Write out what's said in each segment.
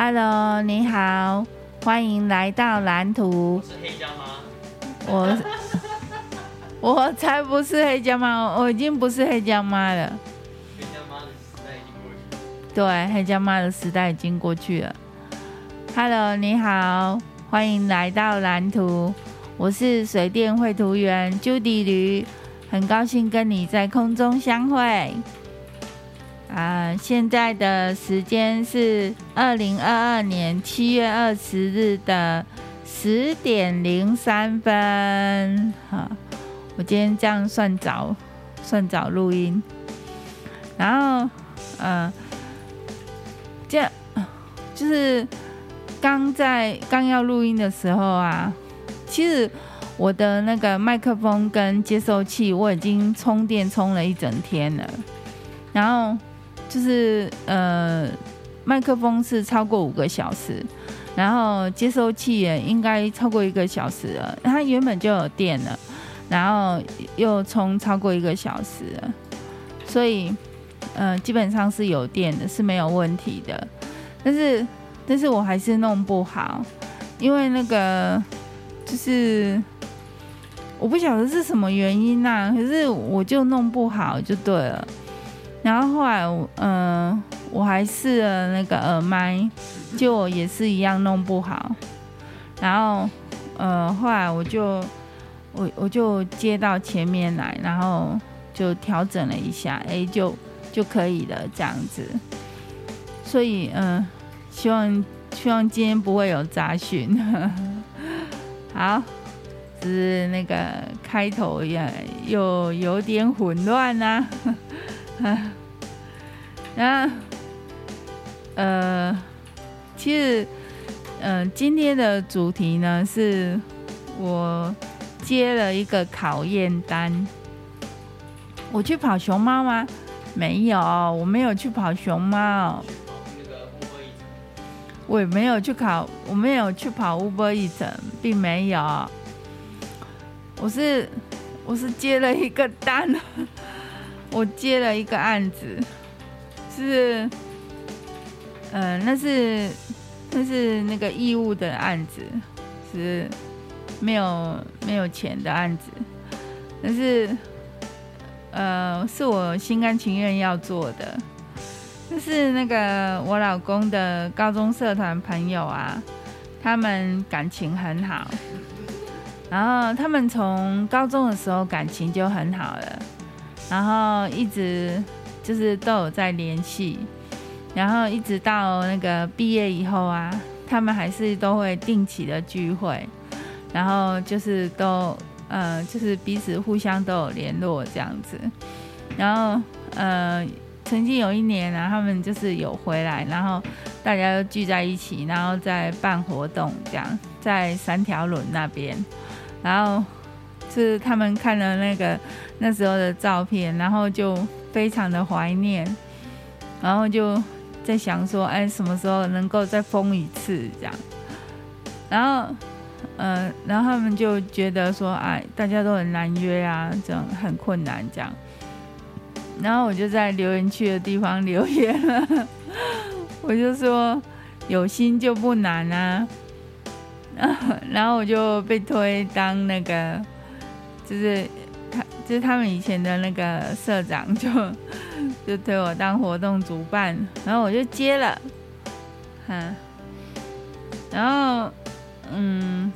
Hello，你好，欢迎来到蓝图。是黑胶吗？我 我才不是黑胶妈，我已经不是黑胶妈了。黑胶妈的时代已经过去了。对，黑胶妈的时代已经过去了。Hello，你好，欢迎来到蓝图。我是水电绘图员 Judy 驴，很高兴跟你在空中相会。啊，现在的时间是二零二二年七月二十日的十点零三分。好，我今天这样算早，算早录音。然后，嗯、呃，这样就是刚在刚要录音的时候啊。其实我的那个麦克风跟接收器我已经充电充了一整天了，然后就是呃麦克风是超过五个小时，然后接收器也应该超过一个小时了。它原本就有电了，然后又充超过一个小时了，所以呃基本上是有电的，是没有问题的。但是但是我还是弄不好，因为那个。就是我不晓得是什么原因呐、啊，可是我就弄不好就对了。然后后来，嗯、我还试了那个耳麦，就也是一样弄不好。然后，呃，后来我就我我就接到前面来，然后就调整了一下，哎，就就可以了这样子。所以，嗯、希望希望今天不会有杂讯。好，是那个开头也又有点混乱 然后呃，其实嗯、呃，今天的主题呢，是我接了一个考验单。我去跑熊猫吗？没有，我没有去跑熊猫。我也没有去考，我没有去跑 Uber Eats，并没有。我是我是接了一个单，我接了一个案子，是，呃，那是那是那个义务的案子，是没有没有钱的案子，但是，呃，是我心甘情愿要做的。就是那个我老公的高中社团朋友啊，他们感情很好，然后他们从高中的时候感情就很好了，然后一直就是都有在联系，然后一直到那个毕业以后啊，他们还是都会定期的聚会，然后就是都呃就是彼此互相都有联络这样子，然后呃。曾经有一年啊，他们就是有回来，然后大家都聚在一起，然后在办活动，这样在三条轮那边，然后是他们看了那个那时候的照片，然后就非常的怀念，然后就在想说，哎，什么时候能够再疯一次这样？然后，嗯、然后他们就觉得说，哎，大家都很难约啊，这样很困难这样。然后我就在留言区的地方留言了，我就说有心就不难啊，然后我就被推当那个，就是他就是他们以前的那个社长就就推我当活动主办，然后我就接了，嗯，然后嗯，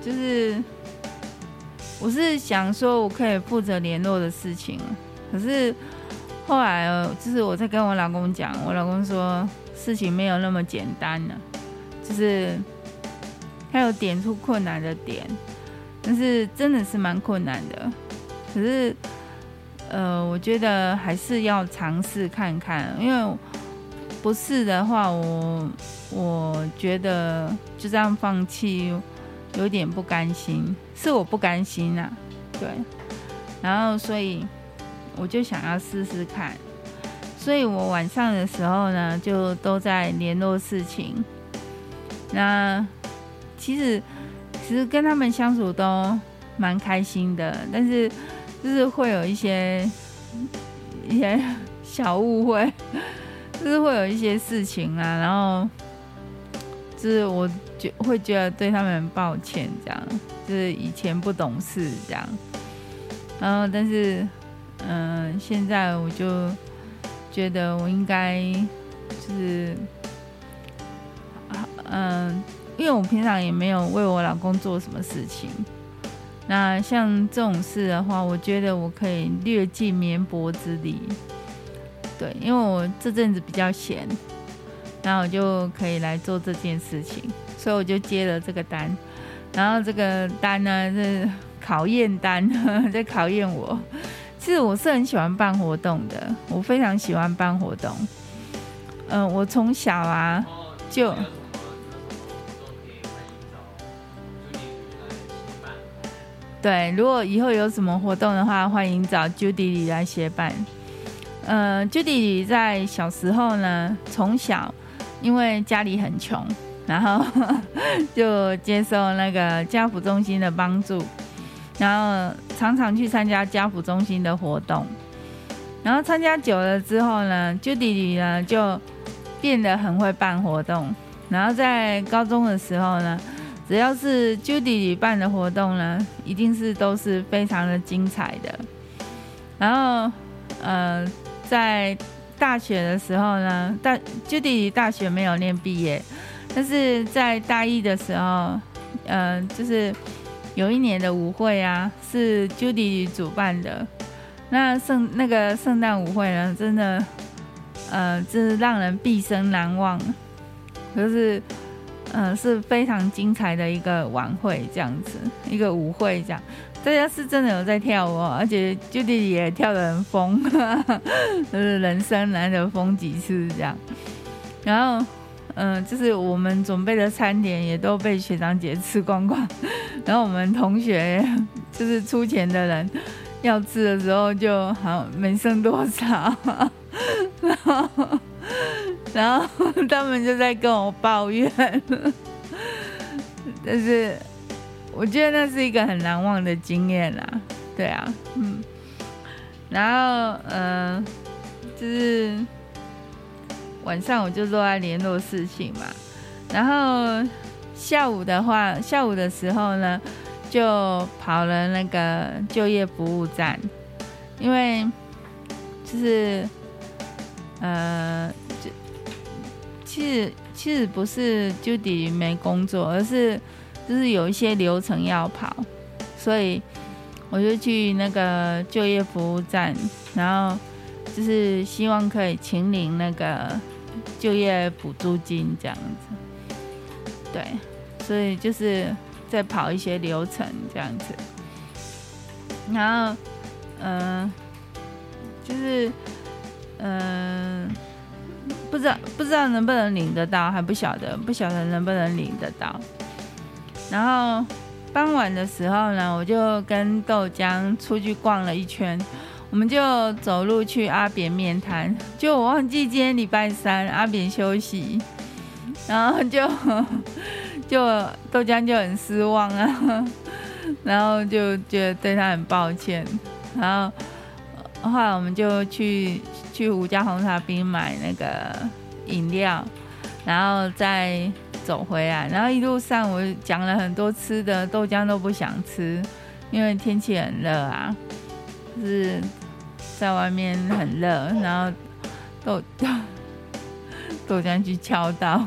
就是我是想说我可以负责联络的事情。可是后来，就是我在跟我老公讲，我老公说事情没有那么简单呢，就是他有点出困难的点，但是真的是蛮困难的。可是呃，我觉得还是要尝试看看，因为不是的话，我我觉得就这样放弃有点不甘心，是我不甘心呐，对，然后所以。我就想要试试看，所以我晚上的时候呢，就都在联络事情。那其实其实跟他们相处都蛮开心的，但是就是会有一些一些小误会，就是会有一些事情啊，然后就是我觉会觉得对他们很抱歉，这样，就是以前不懂事这样，然后但是，嗯、现在我就觉得我应该就是，嗯、因为我平常也没有为我老公做什么事情，那像这种事的话，我觉得我可以略尽绵薄之力，对，因为我这阵子比较闲。然后我就可以来做这件事情，所以我就接了这个单。然后这个单呢是考验单，在考验我。其实我是很喜欢办活动的，我非常喜欢办活动。嗯、我从小啊就对，如果以后有什么活动的话，欢迎找 Judy 来协办。呃，Judy 在小时候呢，从小。因为家里很穷，然后 就接受那个家扶中心的帮助，然后常常去参加家扶中心的活动，然后参加久了之后呢，，Judy 呢就变得很会办活动，然后在高中的时候呢，只要是就弟弟办的活动呢，一定是都是非常的精彩的，然后呃在。大学的时候呢，大 Judy 大学没有念毕业，但是在大一的时候，呃，就是有一年的舞会啊，是 Judy 主办的。那圣那个圣诞舞会呢，真的，呃，就是让人毕生难忘。可是，嗯、是非常精彩的一个晚会，这样子，一个舞会这样。大家是真的有在跳舞，而且 Judy 也跳得很疯，就是人生难得疯几次这样。然后，嗯，就是我们准备的餐点也都被学长姐吃光光，然后我们同学就是出钱的人要吃的时候就好没剩多少，然后，然后他们就在跟我抱怨，但是。我觉得那是一个很难忘的经验啦，对啊，嗯，然后嗯、就是晚上我就都在联络事情嘛，然后下午的话，下午的时候呢，就跑了那个就业服务站，因为就是呃，其实其实不是就等于没工作，而是。就是有一些流程要跑，所以我就去那个就业服务站，然后就是希望可以请领那个就业补助金这样子。对，所以就是在跑一些流程这样子。然后，嗯、就是，嗯、不知道不知道能不能领得到，还不晓得，不晓得能不能领得到。然后傍晚的时候呢，我就跟豆浆出去逛了一圈，我们就走路去阿扁面摊。就我忘记今天礼拜三，阿扁休息，然后就 就豆浆就很失望啊，然后就觉得对他很抱歉。然后后来我们就去去吴家红茶冰买那个饮料，然后再。走回来，然后一路上我讲了很多吃的，豆浆都不想吃，因为天气很热啊，就是在外面很热，然后豆豆豆浆去敲到，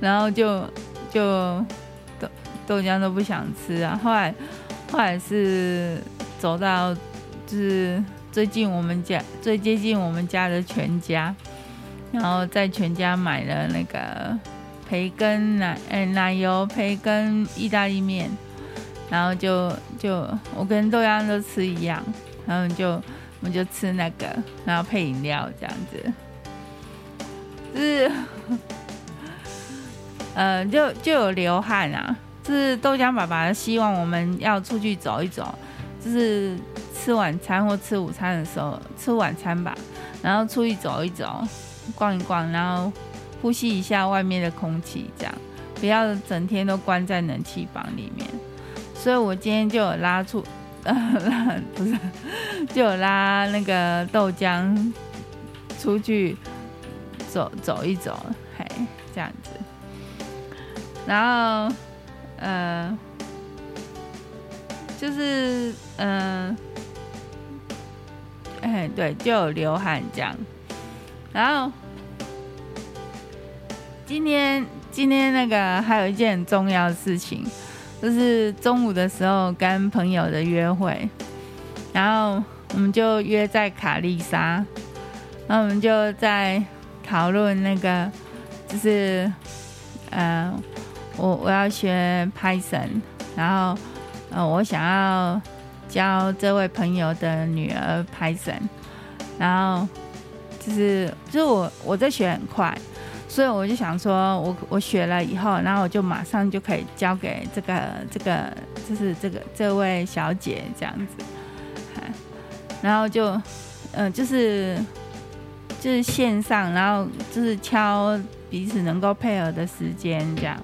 然后就就豆豆浆都不想吃啊。后来后来是走到就是最近我们家最接近我们家的全家，然后在全家买了那个。培根奶，哎，奶油培根意大利面，然后就就我跟豆浆都吃一样，然后就我们就吃那个，然后配饮料这样子，就是，呃，就就有流汗啊，就是豆浆爸爸希望我们要出去走一走，就是吃晚餐或吃午餐的时候吃晚餐吧，然后出去走一走，逛一逛，然后。呼吸一下外面的空气，这样不要整天都关在冷气房里面。所以我今天就有拉出，呃，不是，就有拉那个豆浆出去走走一走，嘿，这样子。然后，呃，就是，嗯、哎，对，就有流汗这样。然后，今天，今天那个还有一件很重要的事情，就是中午的时候跟朋友的约会，然后我们就约在卡丽莎，那我们就在讨论那个，就是，呃。我我要学 Python，然后，呃，我想要教这位朋友的女儿 Python，然后就是就是我我在学很快，所以我就想说我我学了以后，然后我就马上就可以交给这个这个就是这个这位小姐这样子，然后就嗯、呃、就是就是线上，然后就是敲彼此能够配合的时间这样。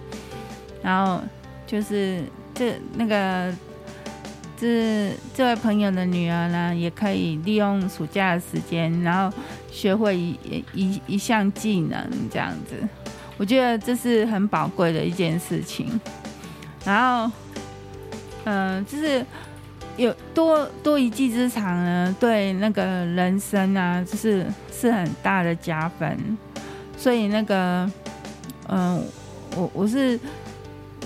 然后就是这那个这这位朋友的女儿呢，也可以利用暑假的时间，然后学会一一一项技能这样子。我觉得这是很宝贵的一件事情。然后，嗯、就是有多多一技之长呢，对那个人生啊，就是是很大的加分。所以那个，嗯、我我是。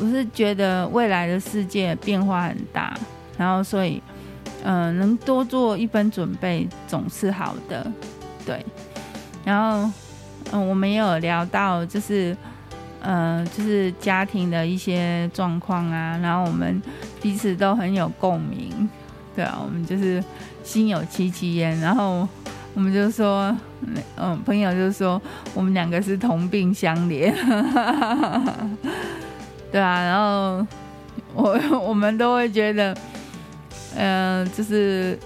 我是觉得未来的世界变化很大，然后所以，嗯、呃，能多做一分准备总是好的，对。然后，嗯、我们也有聊到，就是，嗯、呃，就是家庭的一些状况啊，然后我们彼此都很有共鸣，对啊，我们就是心有戚戚焉。然后我们就说，嗯、朋友就说，我们两个是同病相怜。对啊，然后我 我们都会觉得，呃，就是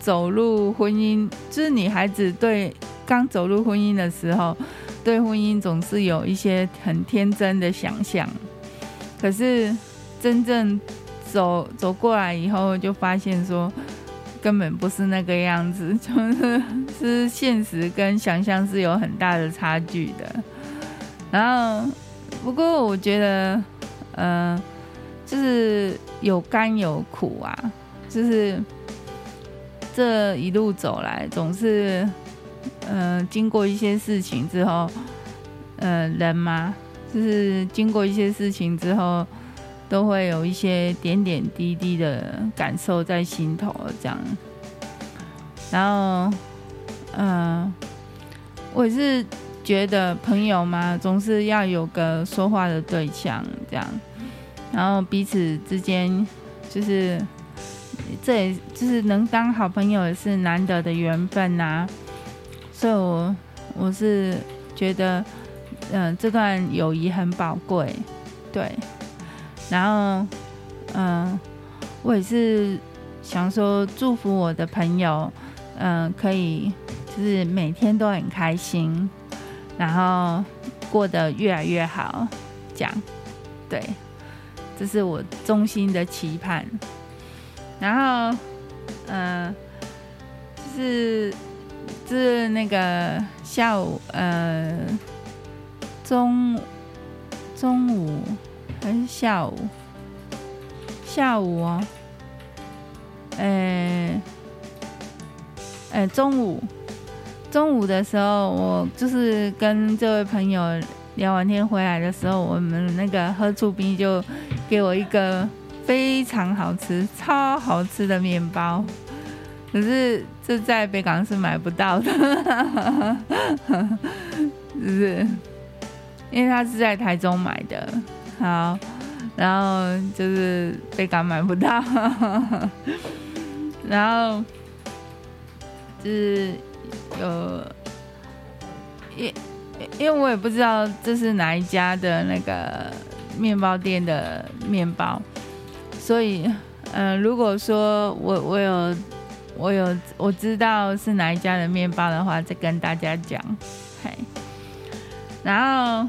走入婚姻，就是女孩子对刚走入婚姻的时候，对婚姻总是有一些很天真的想象，可是真正走走过来以后，就发现说根本不是那个样子，就是是现实跟想象是有很大的差距的，然后。不过我觉得，嗯、就是有甘有苦啊，就是这一路走来，总是，嗯、经过一些事情之后，呃，人嘛，就是经过一些事情之后，都会有一些点点滴滴的感受在心头，这样。然后，嗯、我是。觉得朋友嘛，总是要有个说话的对象，这样，然后彼此之间就是，这也就是能当好朋友，也是难得的缘分呐、所以我我是觉得，嗯、这段友谊很宝贵，对。然后，嗯、我也是想说，祝福我的朋友，嗯、可以就是每天都很开心。然后过得越来越好，这样，对，这是我衷心的期盼。然后，嗯、呃，就是就是那个下午，呃，中中午还是下午？下午哦，哎哎，中午。中午的时候，我就是跟这位朋友聊完天回来的时候，我们那个喝醋冰就给我一个非常好吃、超好吃的面包，可是这在北港是买不到的，就是因为他是在台中买的，好，然后就是北港买不到，然后就是。有，因因为我也不知道这是哪一家的那个面包店的面包，所以，嗯、如果说我我有我有我知道是哪一家的面包的话，再跟大家讲。嘿，然后，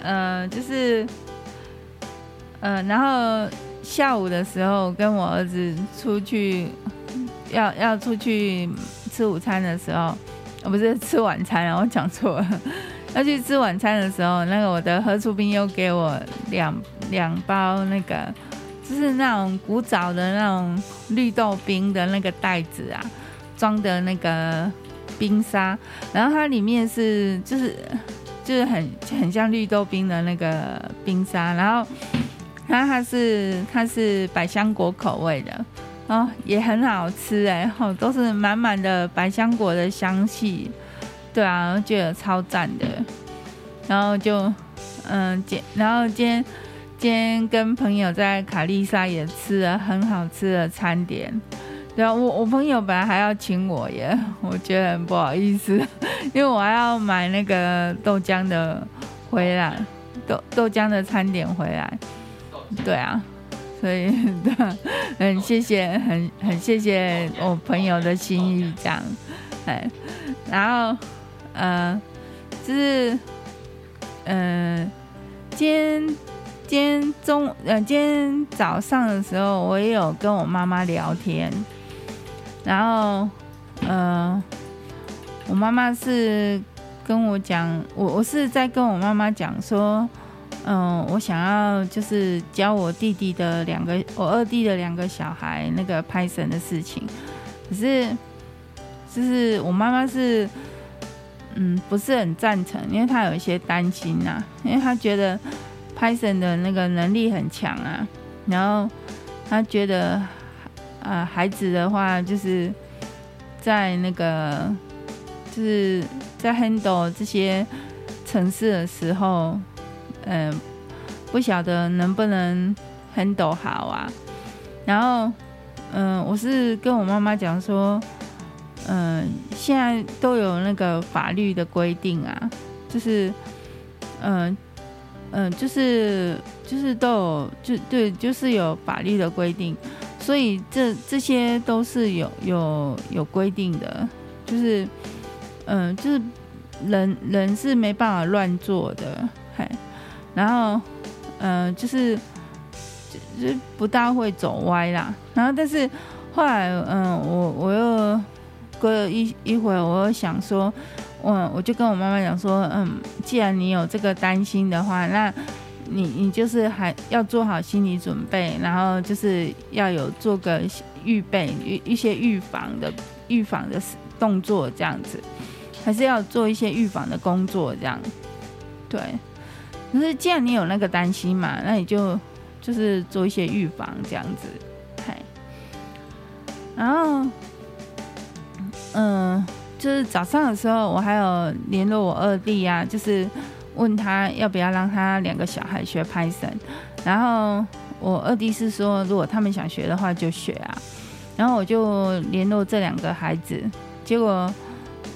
呃，就是，呃，然后下午的时候跟我儿子出去，要要出去。吃午餐的时候，不是吃晚餐，然后讲错了。要去吃晚餐的时候，那个我的何处兵又给我两两包那个，就是那种古早的那种绿豆冰的那个袋子啊，装的那个冰沙，然后它里面是就是就是很很像绿豆冰的那个冰沙，然后它它是它是百香果口味的，哦，也很好吃哎，哦，都是满满的百香果的香气。对啊，我觉得超赞的，然后就，嗯，今然后今天今天跟朋友在卡丽莎也吃了很好吃的餐点，然后我我朋友本来还要请我耶，我觉得很不好意思，因为我还要买那个豆浆的回来，豆豆浆的餐点回来，对啊，所以对，很谢谢很很谢谢我朋友的心意这样，哎，然后。呃，就是，嗯、呃，今天今天中呃今天早上的时候，我也有跟我妈妈聊天，然后，呃，我妈妈是跟我讲，我我是在跟我妈妈讲说，嗯、我想要就是教我弟弟的两个，我二弟的两个小孩那个拍神的事情，可是，就是我妈妈是。嗯，不是很赞成，因为他有一些担心呐、啊，因为他觉得 Python 的那个能力很强啊，然后他觉得啊、呃，孩子的话就是在那个就是在 handle 这些程式的时候，嗯、不晓得能不能 handle 好啊，然后嗯、我是跟我妈妈讲说。嗯、现在都有那个法律的规定啊，就是，嗯、嗯、就是就是都有，就对，就是有法律的规定，所以这这些都是有有有规定的，就是，嗯、就是人人是没办法乱做的，嘿，然后，嗯、就是就，就不大会走歪啦，然后但是后来，嗯、我我又。过了一一会，我想说，我我就跟我妈妈讲说，嗯，既然你有这个担心的话，那你你就是还要做好心理准备，然后就是要有做个预备，一一些预防的预防的动作这样子，还是要做一些预防的工作这样。对，可是既然你有那个担心嘛，那你就就是做一些预防这样子，嗨，然后。嗯，就是早上的时候，我还有联络我二弟啊，就是问他要不要让他两个小孩学 Python。然后我二弟是说，如果他们想学的话就学啊。然后我就联络这两个孩子，结果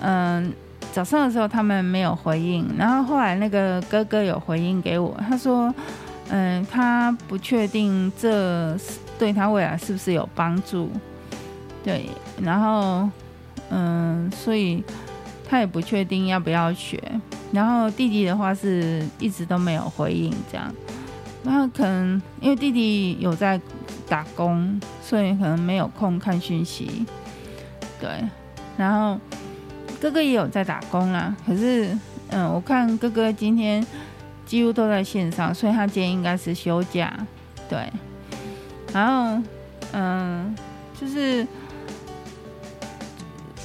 嗯，早上的时候他们没有回应。然后后来那个哥哥有回应给我，他说，嗯，他不确定这对他未来是不是有帮助。对，然后。嗯，所以他也不确定要不要学。然后弟弟的话是一直都没有回应，这样。然后可能因为弟弟有在打工，所以可能没有空看讯息。对，然后哥哥也有在打工啦。可是，嗯，我看哥哥今天几乎都在线上，所以他今天应该是休假。对，然后，嗯，就是。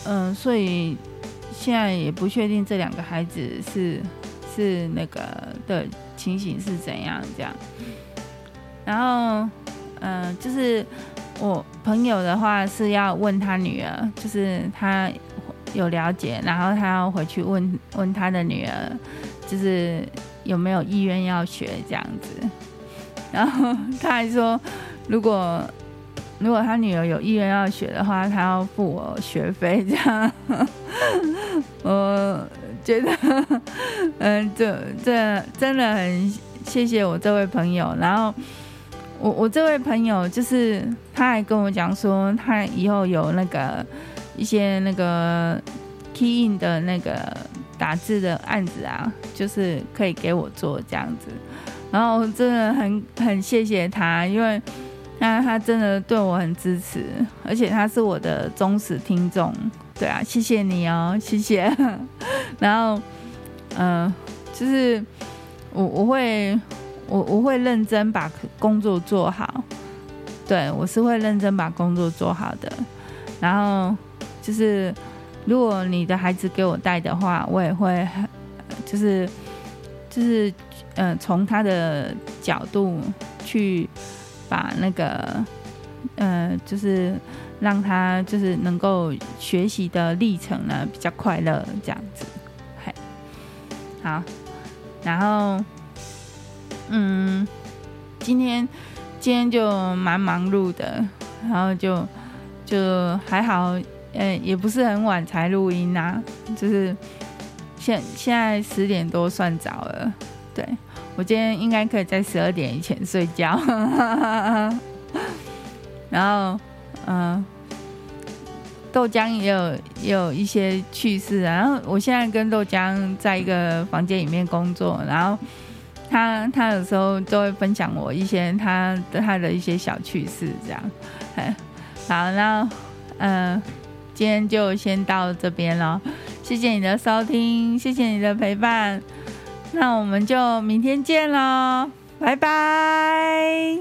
嗯，所以现在也不确定这两个孩子是是那个的情形是怎样这样。然后，嗯，就是我朋友的话是要问他女儿，就是他有了解，然后他要回去问问他的女儿，就是有没有意愿要学这样子。然后他还说，如果。如果他女儿有意愿要学的话，他要付我学费，这样。我觉得，嗯，这这真的很谢谢我这位朋友。然后，我我这位朋友就是他还跟我讲说，他以后有那个一些那个 key in 的那个打字的案子啊，就是可以给我做这样子。然后真的很很谢谢他，因为。那他真的对我很支持，而且他是我的忠实听众，对啊，谢谢你哦，谢谢。然后，嗯、呃，就是我我会我我会认真把工作做好，对，我是会认真把工作做好的。然后就是如果你的孩子给我带的话，我也会就是就是嗯、呃，从他的角度去把那个、呃，就是。让他就是能够学习的历程呢比较快乐，这样子，嘿，好，然后，嗯，今天今天就蛮忙碌的，然后就就还好，嗯，也不是很晚才录音啊，就是现现在十点多算早了，对，我今天应该可以在十二点以前睡觉，然后，嗯。豆浆也有也有一些趣事，然后我现在跟豆浆在一个房间里面工作，然后他他有时候都会分享我一些他的他的一些小趣事，这样，好，那嗯，今天就先到这边了，谢谢你的收听，谢谢你的陪伴，那我们就明天见喽，拜拜。